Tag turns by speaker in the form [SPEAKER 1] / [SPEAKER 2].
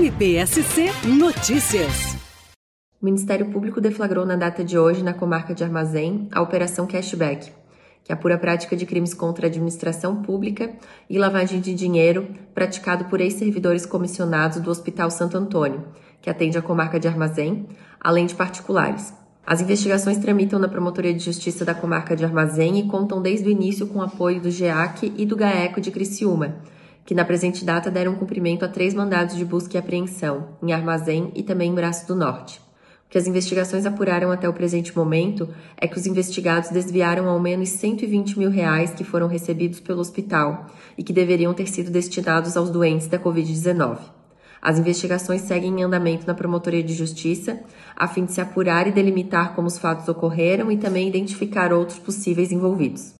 [SPEAKER 1] MPSC Notícias.
[SPEAKER 2] O Ministério Público deflagrou na data de hoje, na comarca de Armazém, a Operação Cashback, que apura a prática de crimes contra a administração pública e lavagem de dinheiro praticado por ex-servidores comissionados do Hospital Santo Antônio, que atende a comarca de Armazém, além de particulares. As investigações tramitam na Promotoria de Justiça da comarca de Armazém e contam desde o início com o apoio do GEAC e do GAECO de Criciúma, que na presente data deram cumprimento a três mandados de busca e apreensão, em Armazém e também em Braço do Norte. O que as investigações apuraram até o presente momento é que os investigados desviaram ao menos 120 mil reais que foram recebidos pelo hospital e que deveriam ter sido destinados aos doentes da Covid-19. As investigações seguem em andamento na Promotoria de Justiça, a fim de se apurar e delimitar como os fatos ocorreram e também identificar outros possíveis envolvidos.